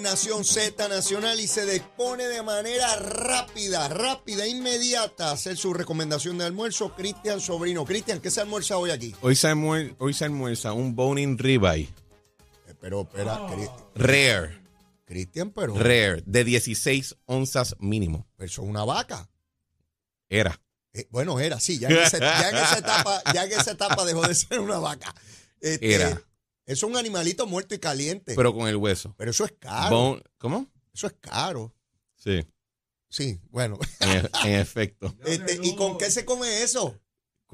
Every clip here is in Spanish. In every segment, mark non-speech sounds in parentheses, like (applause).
Nación Z Nacional y se dispone de manera rápida, rápida, inmediata a hacer su recomendación de almuerzo. Cristian Sobrino. Cristian, ¿qué se almuerza hoy aquí? Hoy se, almuer- hoy se almuerza un boning ribeye Eh, Pero, espera, Cri- rare, Cristian, pero, rare, de 16 onzas mínimo. pero eso es una vaca. Era. Eh, bueno, era, sí, ya en, esa, ya en esa (laughs) etapa, ya en esa etapa dejó de ser una vaca. Este, Era. Eso es un animalito muerto y caliente. Pero, Pero con el hueso. eso es caro. ¿Cómo? Eso es caro. Sí, Sí, bueno. en, e- en (laughs) efecto. Este, ¿Y con qué se come eso?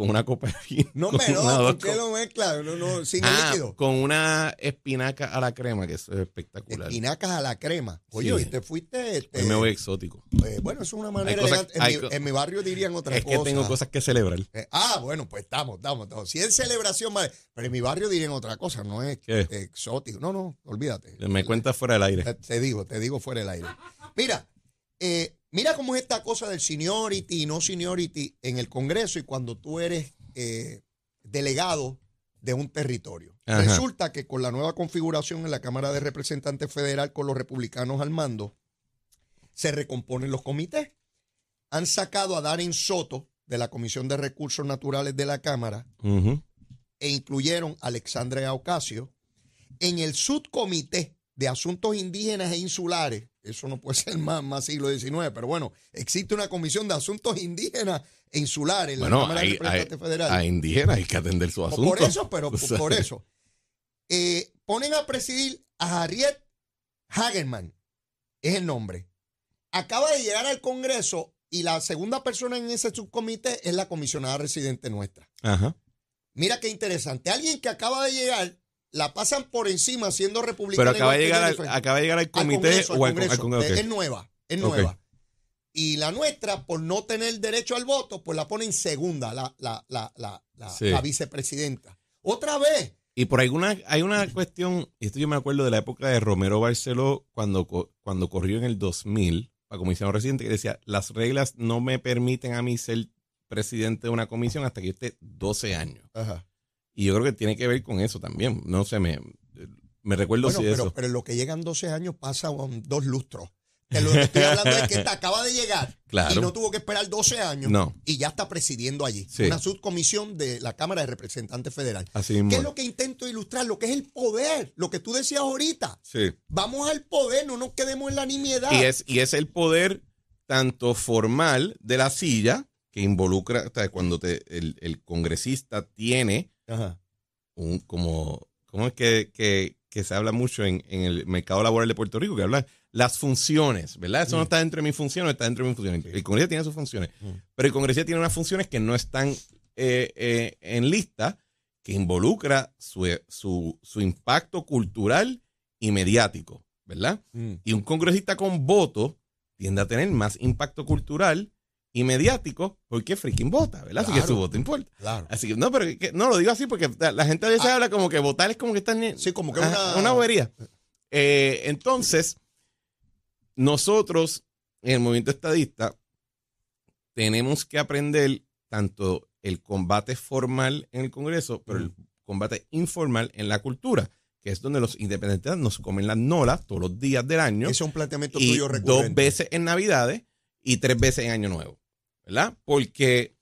Con una copa de vino. No me ¿con dos qué lo mezcla? No, no, sin el Ah, líquido. con una espinaca a la crema, que eso es espectacular. Espinacas a la crema. Oye, Sí. hoy te fuiste. este, Hoy me voy exótico. eh, bueno, es una manera cosas- elegante. En, hay mi, co- en mi barrio dirían otra Es cosa. que tengo cosas que celebrar. Eh, ah, bueno, pues estamos, estamos, estamos. Si es celebración, vale. Pero en mi barrio dirían otra cosa, no es ¿Qué? exótico. No, no, olvídate. Me cuentas fuera del aire. Te, te digo, te digo fuera del aire. Mira, eh, mira cómo es esta cosa del seniority y no seniority en el Congreso y cuando tú eres eh, delegado de un territorio. Ajá. Resulta que con la nueva configuración en la Cámara de Representantes Federal con los republicanos al mando, se recomponen los comités. Han sacado a Darren Soto de la Comisión de Recursos Naturales de la Cámara e incluyeron a Alexandria Ocasio. En el subcomité de asuntos indígenas e insulares, eso no puede (laughs) ser más, más siglo XIX, pero bueno, existe una comisión de asuntos indígenas e insulares en la Bueno, Cámara de hay, Representantes Federal. a indígenas hay que atender su asunto. Por eso, pero (laughs) sea, por eso. Eh, ponen a presidir a Harriet Hagerman, es el nombre. Acaba de llegar al Congreso y la segunda persona en ese subcomité es la comisionada residente nuestra. Ajá. Mira qué interesante. Alguien que acaba de llegar, la pasan por encima siendo republicana. Pero acaba de, llegar al, acaba de llegar al Al comité Congreso, o al al, con- al Congreso. Es nueva, es nueva. Y la nuestra, por no tener derecho al voto, pues la ponen segunda, la, la, la, la, la, Sí. la vicepresidenta. Otra vez. Y por alguna, hay una cuestión, y esto yo me acuerdo de la época de Romero Barceló, cuando, cuando corrió en el 2000, a comisionado residente, que decía, las reglas no me permiten a mí ser presidente de una comisión hasta que yo esté 12 años. Ajá. Y yo creo que tiene que ver con eso también. No sé, me, me recuerdo Bueno, si pero, eso. pero en lo que llegan 12 años pasa um, dos lustros. Que lo que estoy hablando es que esta acaba de llegar Claro. y no tuvo que esperar 12 años No. y ya está presidiendo allí. Sí. Una subcomisión de la Cámara de Representantes Federal. Así. ¿Qué es lo que intento ilustrar? Lo que es el poder, lo que tú decías ahorita. Sí. Vamos al poder, no nos quedemos en la nimiedad. Y es, y es el poder tanto formal de la silla, que involucra, o sea, cuando te, el, el congresista tiene Ajá. un, como, ¿cómo es que, que, que se habla mucho en, en el mercado laboral de Puerto Rico? Que habla las funciones, ¿verdad? Eso no está dentro de mis funciones, está dentro de mis funciones. El congresista tiene sus funciones, Mm. pero el congresista tiene unas funciones que no están eh, eh, en lista, que involucra su, su, su impacto cultural y mediático, ¿verdad? Mm. Y un congresista con voto tiende a tener más impacto cultural y mediático porque freaking vota, ¿verdad? Así que su voto importa. Claro. Así que, no, pero que- no lo digo así porque la, gente a veces Ah. habla como que votar es como que están. Sí, como que una- una bobería. Eh, entonces, nosotros, en el movimiento estadista, tenemos que aprender tanto el combate formal en el Congreso, pero el combate informal en la cultura, que es donde los independentistas nos comen las nolas todos los días del año Ese es un planteamiento y tuyo dos recurrente. veces en Navidades y tres veces en Año Nuevo, ¿verdad? Porque,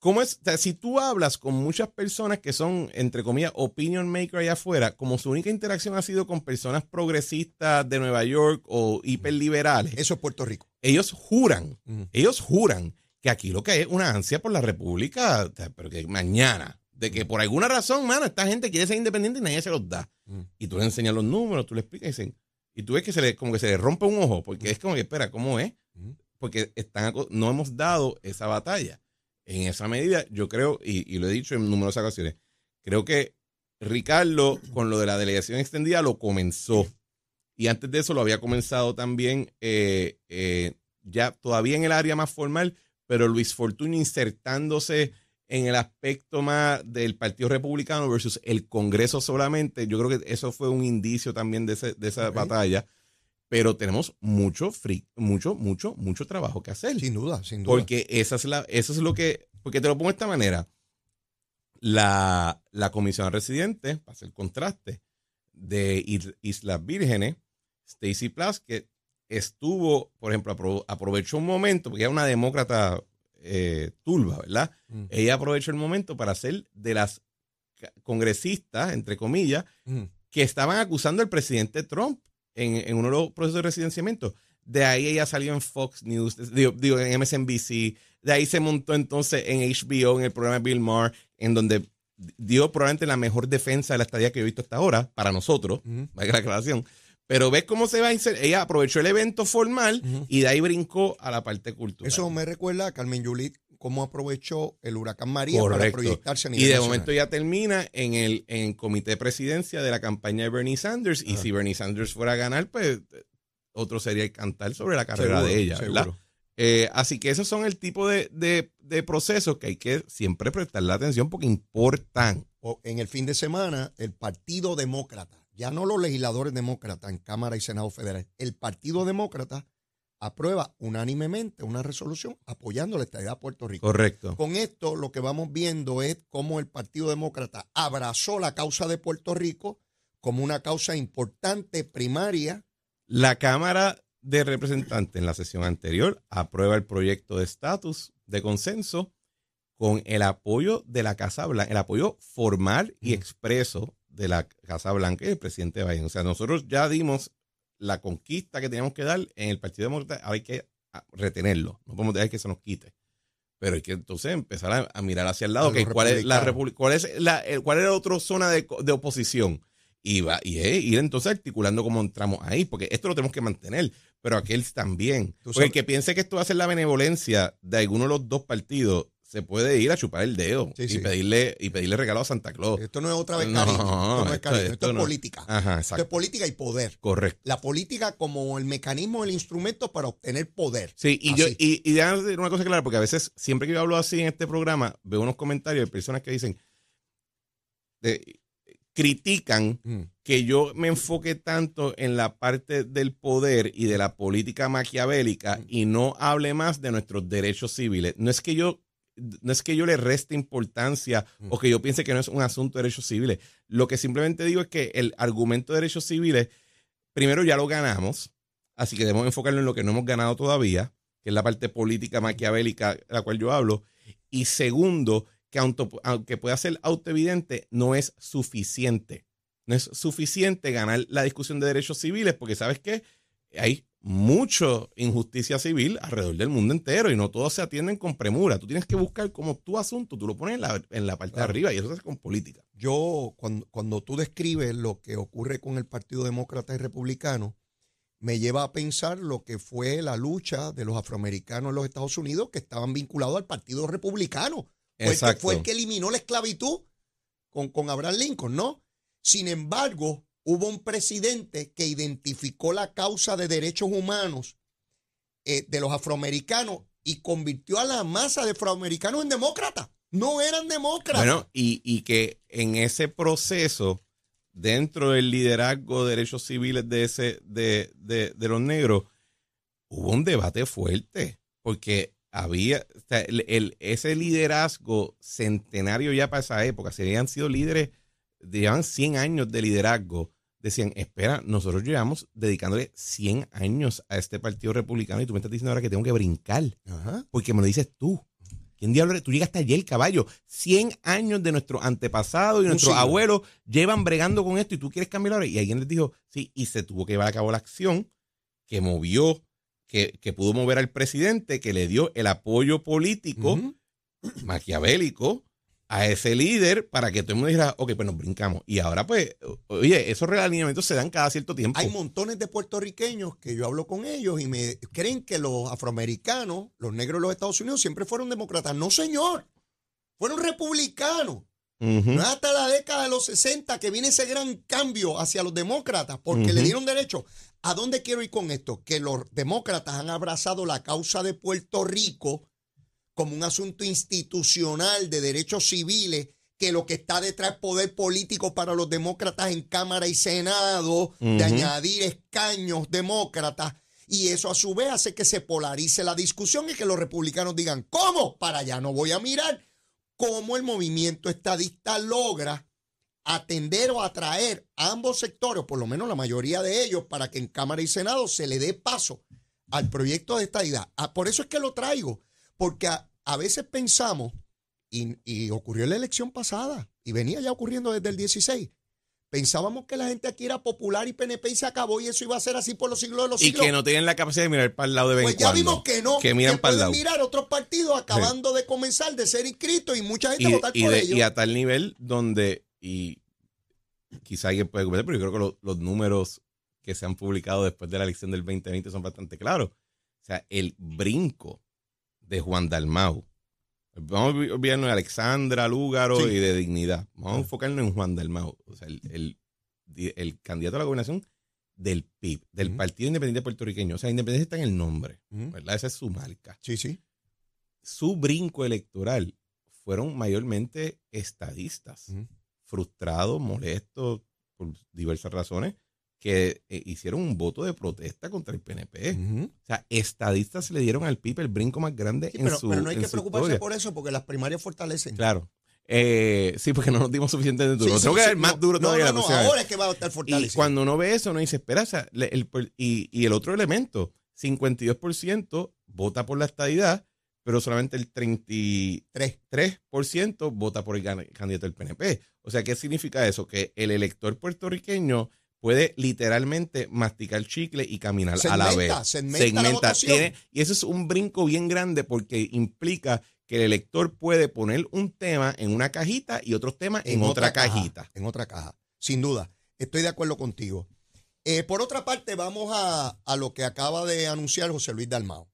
¿cómo es? O sea, si tú hablas con muchas personas que son, entre comillas, opinion maker allá afuera, como su única interacción ha sido con personas progresistas de Nueva York o hiperliberales, Eso es Puerto Rico. ellos juran, ellos juran que aquí lo que hay es una ansia por la república, o sea, pero que mañana, de que por alguna razón, mano, esta gente quiere ser independiente y nadie se los da. Mm. Y tú le enseñas los números, tú le explicas y dicen, y tú ves que se le, como que se le rompe un ojo, porque es como que, espera, ¿cómo es? Mm. Porque están, no hemos dado esa batalla. En esa medida, yo creo, y, y lo he dicho en numerosas ocasiones, creo que Ricardo, con lo de la delegación extendida, lo comenzó. Y antes de eso lo había comenzado también, eh, eh, ya todavía en el área más formal, pero Luis Fortuño insertándose en el aspecto más del Partido Republicano versus el Congreso solamente. Yo creo que eso fue un indicio también de, ese- de esa batalla. Pero tenemos mucho, free, mucho, mucho, mucho trabajo que hacer. Sin duda, sin duda. Porque esa es la, eso es lo que, porque te lo pongo de esta manera. La, la comisión residente, para hacer contraste, de Is- Islas Vírgenes, Stacey Plaskett estuvo, por ejemplo, aprovechó un momento, porque era una demócrata eh, turba, ¿verdad? Mm. Ella aprovechó el momento para ser de las congresistas, entre comillas, mm. que estaban acusando al presidente Trump en, uno de los procesos de residenciamiento. De ahí ella salió en Fox News, digo, en MSNBC. De ahí se montó entonces en HBO, en el programa Bill Maher, en donde dio probablemente la mejor defensa de la estadía que he visto hasta ahora, para nosotros, uh la aclaración. Pero ves cómo se va a inserir. Ella aprovechó el evento formal y de ahí brincó a la parte cultural. Eso me recuerda a Carmen Yulit cómo aprovechó el huracán María para proyectarse a nivel Y de momento ya termina en el, en comité de presidencia de la campaña de Bernie Sanders. Y si Bernie Sanders fuera a ganar, pues otro sería el cantar sobre la carrera de ella, ¿verdad? Eh, así que esos son el tipo de, de, procesos que hay que siempre prestarle atención porque importan. En el fin de semana, el Partido Demócrata, ya no los legisladores demócratas en Cámara y Senado Federal, el Partido Demócrata aprueba unánimemente una resolución apoyando la estadía de Puerto Rico. Correcto. Con esto lo que vamos viendo es cómo el Partido Demócrata abrazó la causa de Puerto Rico como una causa importante, primaria. La Cámara de Representantes en la sesión anterior aprueba el proyecto de estatus de consenso con el apoyo de la Casa Blanca, el apoyo formal y expreso de la Casa Blanca y del presidente Biden. O sea, nosotros ya dimos la conquista que teníamos que dar en el Partido Demócrata, hay que retenerlo. No podemos dejar que se nos quite. Pero hay que entonces empezar a, mirar hacia el lado. ¿cuál, es la cuál, es la, ¿Cuál es la otra zona de, de oposición? Y, va, y ir entonces articulando cómo entramos ahí, porque esto lo tenemos que mantener, pero aquel también. Porque el que piense que esto va a ser la benevolencia de alguno de los dos partidos, se puede ir a chupar el dedo y pedirle y pedirle regalo a Santa Claus. Esto no es otra vez cariño, esto no es cariño, esto, es política. esto es política y poder. Correcto. La política como el mecanismo, el instrumento para obtener poder. Sí, y yo y, y decir una cosa clara, porque a veces siempre que yo hablo así en este programa, veo unos comentarios de personas que dicen de, critican mm. que yo me enfoque tanto en la parte del poder y de la política maquiavélica mm. y no hable más de nuestros derechos civiles. No es que yo no es que yo le reste importancia o que yo piense que no es un asunto de derechos civiles. Lo que simplemente digo es que el argumento de derechos civiles, primero ya lo ganamos, así que debemos enfocarlo en lo que no hemos ganado todavía, que es la parte política maquiavélica de la cual yo hablo. Y segundo, que aunque pueda ser autoevidente, no es suficiente. No es suficiente ganar la discusión de derechos civiles, porque ¿sabes qué? Hay mucha injusticia civil alrededor del mundo entero y no todos se atienden con premura. Tú tienes que buscar como tu asunto, tú lo pones en la, parte de arriba y eso se hace con política. Yo, cuando, cuando tú describes lo que ocurre con el Partido Demócrata y Republicano, me lleva a pensar lo que fue la lucha de los afroamericanos en los Estados Unidos que estaban vinculados al Partido Republicano. Fue, el que, fue el que eliminó la esclavitud con, con Abraham Lincoln, ¿no? Sin embargo, hubo un presidente que identificó la causa de derechos humanos eh, de los afroamericanos y convirtió a la masa de afroamericanos en demócratas. No eran demócratas. Bueno, y, que en ese proceso, dentro del liderazgo de derechos civiles de, ese, de, de, los negros, hubo un debate fuerte, porque había ese liderazgo centenario ya para esa época, se habían sido líderes llevan 100 años de liderazgo, decían, espera, nosotros llevamos dedicándole 100 años a este partido republicano y tú me estás diciendo ahora que tengo que brincar, porque me lo dices tú. ¿Quién diablo Tú llegaste ayer, caballo. 100 años de nuestro antepasado y nuestros abuelos llevan bregando con esto y tú quieres cambiar ahora. Y alguien les dijo, sí, y se tuvo que llevar a cabo la acción que movió, que, que pudo mover al presidente, que le dio el apoyo político maquiavélico a ese líder para que todo el mundo dijera, ok, pues nos brincamos. Y ahora, pues, oye, esos realineamientos se dan cada cierto tiempo. Hay montones de puertorriqueños que yo hablo con ellos y me creen que los afroamericanos, los negros de los Estados Unidos, siempre fueron demócratas. No, señor. Fueron republicanos. No es hasta la década de los 60 que viene ese gran cambio hacia los demócratas, porque le dieron derecho. ¿A dónde quiero ir con esto? Que los demócratas han abrazado la causa de Puerto Rico como un asunto institucional de derechos civiles, que lo que está detrás es poder político para los demócratas en Cámara y Senado, de añadir escaños demócratas. Y eso a su vez hace que se polarice la discusión y que los republicanos digan, ¿cómo? Para allá no voy a mirar cómo el movimiento estadista logra atender o atraer a ambos sectores, o por lo menos la mayoría de ellos, para que en Cámara y Senado se le dé paso al proyecto de esta idea. Ah, por eso es que lo traigo, porque a, a veces pensamos, y, y ocurrió en la elección pasada, y venía ya ocurriendo desde el 16, pensábamos que la gente aquí era popular y PNP y se acabó y eso iba a ser así por los siglos de los Y siglos. que no tienen la capacidad de mirar para el lado de vez Pues ya cuando. vimos que no, Que miran para el lado. mirar otros partidos acabando de comenzar de ser inscritos y mucha gente y, votar y por de- ellos. y a tal nivel donde, y quizá alguien puede comentar, pero yo creo que lo- los números que se han publicado después de la elección del 2020 son bastante claros. O sea, el brinco de Juan Dalmau. Vamos a olvidarnos de Alexandra Lúgaro Sí. y de Dignidad. Vamos a enfocarnos en Juan Dalmau. O sea, el, el- el candidato a la gobernación del PIB, del. Partido Independiente Puertorriqueño. O sea, Independencia está en el nombre. ¿verdad? Esa es su marca Sí, sí. su brinco electoral fueron mayormente estadistas, frustrados, molestos por diversas razones, que eh, hicieron un voto de protesta contra el PNP. O sea, estadistas le dieron al PIB el brinco más grande Sí, en pero, su pero no hay que preocuparse historia. por eso porque las primarias fortalecen. Claro. Eh, sí, porque no nos dimos suficiente de duro. Sí, tengo que sí, dar más no, duro no, todavía No, la no, ahora es que va a estar Y fortalecido. cuando uno ve eso, uno dice, espera, o sea, le- el- y, y el otro elemento, 52% vota por la estadidad, pero solamente el 33% Tres. vota por el candidato del PNP. O sea, ¿qué significa eso? Que el elector puertorriqueño puede literalmente masticar chicle y caminar a la vez. Segmenta, segmenta la. Tiene- y eso es un brinco bien grande porque implica que el elector puede poner un tema en una cajita y otros temas en, otra, caja, cajita. En otra caja. Sin duda. Estoy de acuerdo contigo. Eh, por otra parte, vamos a, a lo que acaba de anunciar José Luis Dalmao.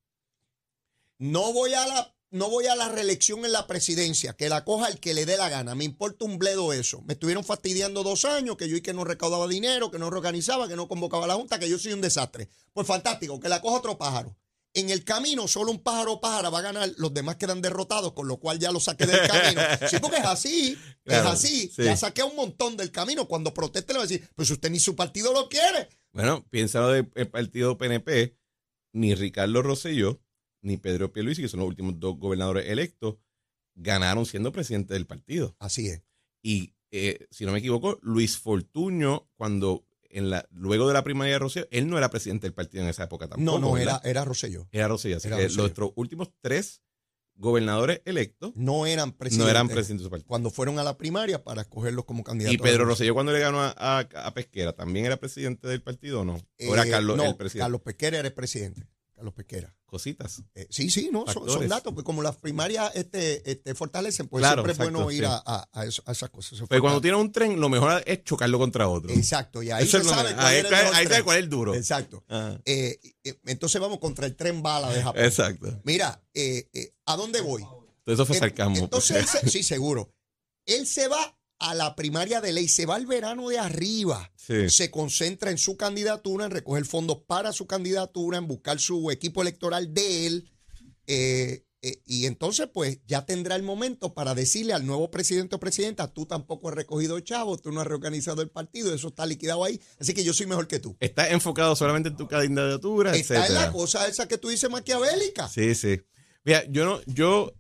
No voy a la, no voy a la reelección en la presidencia, que la coja el que le dé la gana. Me importa un bledo eso. Me estuvieron fastidiando dos años, que yo y que no recaudaba dinero, que no organizaba, que no convocaba a la Junta, que yo soy un desastre. Pues fantástico, que la coja otro pájaro. En el camino, solo un pájaro pájara va a ganar, los demás quedan derrotados, con lo cual ya lo saqué del camino. (laughs) Sí, porque es así, Claro, es así. sí. Ya saqué un montón del camino. Cuando proteste le va a decir, pues usted ni su partido lo quiere. Bueno, piénsalo del el partido PNP, ni Ricardo Rosselló, ni Pedro Pierluisi, que son los últimos dos gobernadores electos, ganaron siendo presidente del partido. Así es. Y eh, si no me equivoco, Luis Fortuño, cuando en la, luego de la primaria de Rosselló, él no era presidente del partido en esa época tampoco. No, no, ¿verdad? era, era Rosselló. Era Rosselló. Así era que Rosselló. nuestros últimos tres gobernadores electos No eran presidentes. no eran presidentes de su partido. Cuando fueron a la primaria para escogerlos como candidatos. Y Pedro Rosselló, cuando le ganó a, a- a Pesquera, ¿también era presidente del partido o no? ¿O era Eh, Carlos no, el presidente? Carlos Pesquera era el presidente. Carlos Pesquera. Cositas. Eh, sí, sí, no, son, datos, pues como las primarias este, este, fortalecen, pues Claro, siempre es bueno ir sí. a, a- a eso- a esas cosas. Pero cuando fortalece. tienes un tren, lo mejor es chocarlo contra otro. Exacto, y ahí Eso se es sabe cuál ahí sabe tren. cuál es el duro. Exacto. Ah, Eh, eh, entonces vamos contra el tren bala de Japón. exacto. Mira, eh, ¿a dónde voy? Todo eso fue sarcasmo. Entonces, él se- sí, seguro. Él se va a la primaria de ley, se va al verano de arriba. sí. Se concentra en su candidatura, en recoger fondos para su candidatura, en buscar su equipo electoral de él. eh, eh, y entonces, pues, ya tendrá el momento para decirle al nuevo presidente o presidenta, tú tampoco has recogido chavos, tú no has reorganizado el partido, eso está liquidado ahí, así que yo soy mejor que tú. Estás enfocado solamente en tu candidatura, Está en etcétera. la cosa esa que tú dices maquiavélica. Sí, sí. Mira, yo no, yo,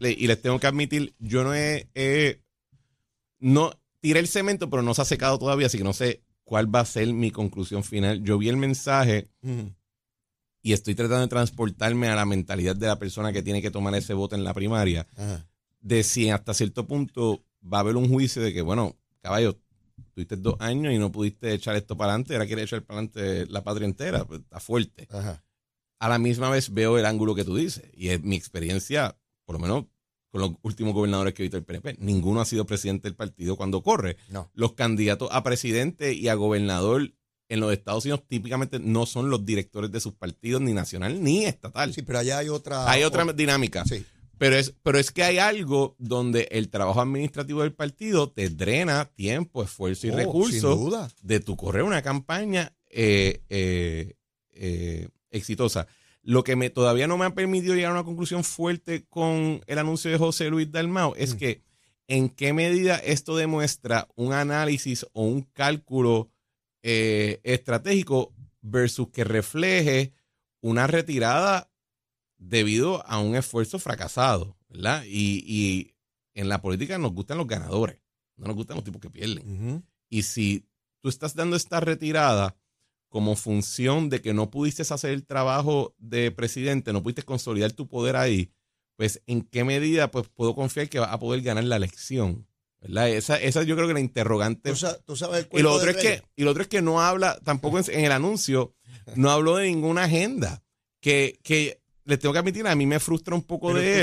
y les tengo que admitir, yo no he, he- no, tiré el cemento, pero no se ha secado todavía, así que no sé cuál va a ser mi conclusión final. Yo vi el mensaje y estoy tratando de transportarme a la mentalidad de la persona que tiene que tomar ese voto en la primaria, Ajá. de si hasta cierto punto va a haber un juicio de que, bueno, caballo, tuviste dos años y no pudiste echar esto para adelante, ahora quieres echar para adelante la patria entera, pues, está fuerte. Ajá. A la misma vez veo el ángulo que tú dices, y es mi experiencia, por lo menos con los últimos gobernadores que he visto del PNP, ninguno ha sido presidente del partido cuando corre. No. Los candidatos a presidente y a gobernador en los Estados Unidos típicamente no son los directores de sus partidos, ni nacional ni estatal. Sí, pero allá hay otra. Hay otra dinámica. Sí. Pero es, pero es que hay algo donde el trabajo administrativo del partido te drena tiempo, esfuerzo y Oh, recursos Sin duda. de tu correr una campaña eh, eh, eh, exitosa. Lo que me todavía no me ha permitido llegar a una conclusión fuerte con el anuncio de José Luis Dalmao es Mm. que en qué medida esto demuestra un análisis o un cálculo eh, estratégico versus que refleje una retirada debido a un esfuerzo fracasado, ¿verdad? Y, y en la política nos gustan los ganadores. No nos gustan los tipos que pierden. Y si tú estás dando esta retirada como función de que no pudiste hacer el trabajo de presidente, no pudiste consolidar tu poder ahí, pues en qué medida pues puedo confiar que vas a poder ganar la elección. ¿verdad? Esa, esa yo creo que la interrogante. Tú, tú sabes el y lo otro es que, y lo otro es que no habla, tampoco en, en el anuncio, no habló de ninguna agenda. Que, que les tengo que admitir, a mí me frustra un poco Pero de.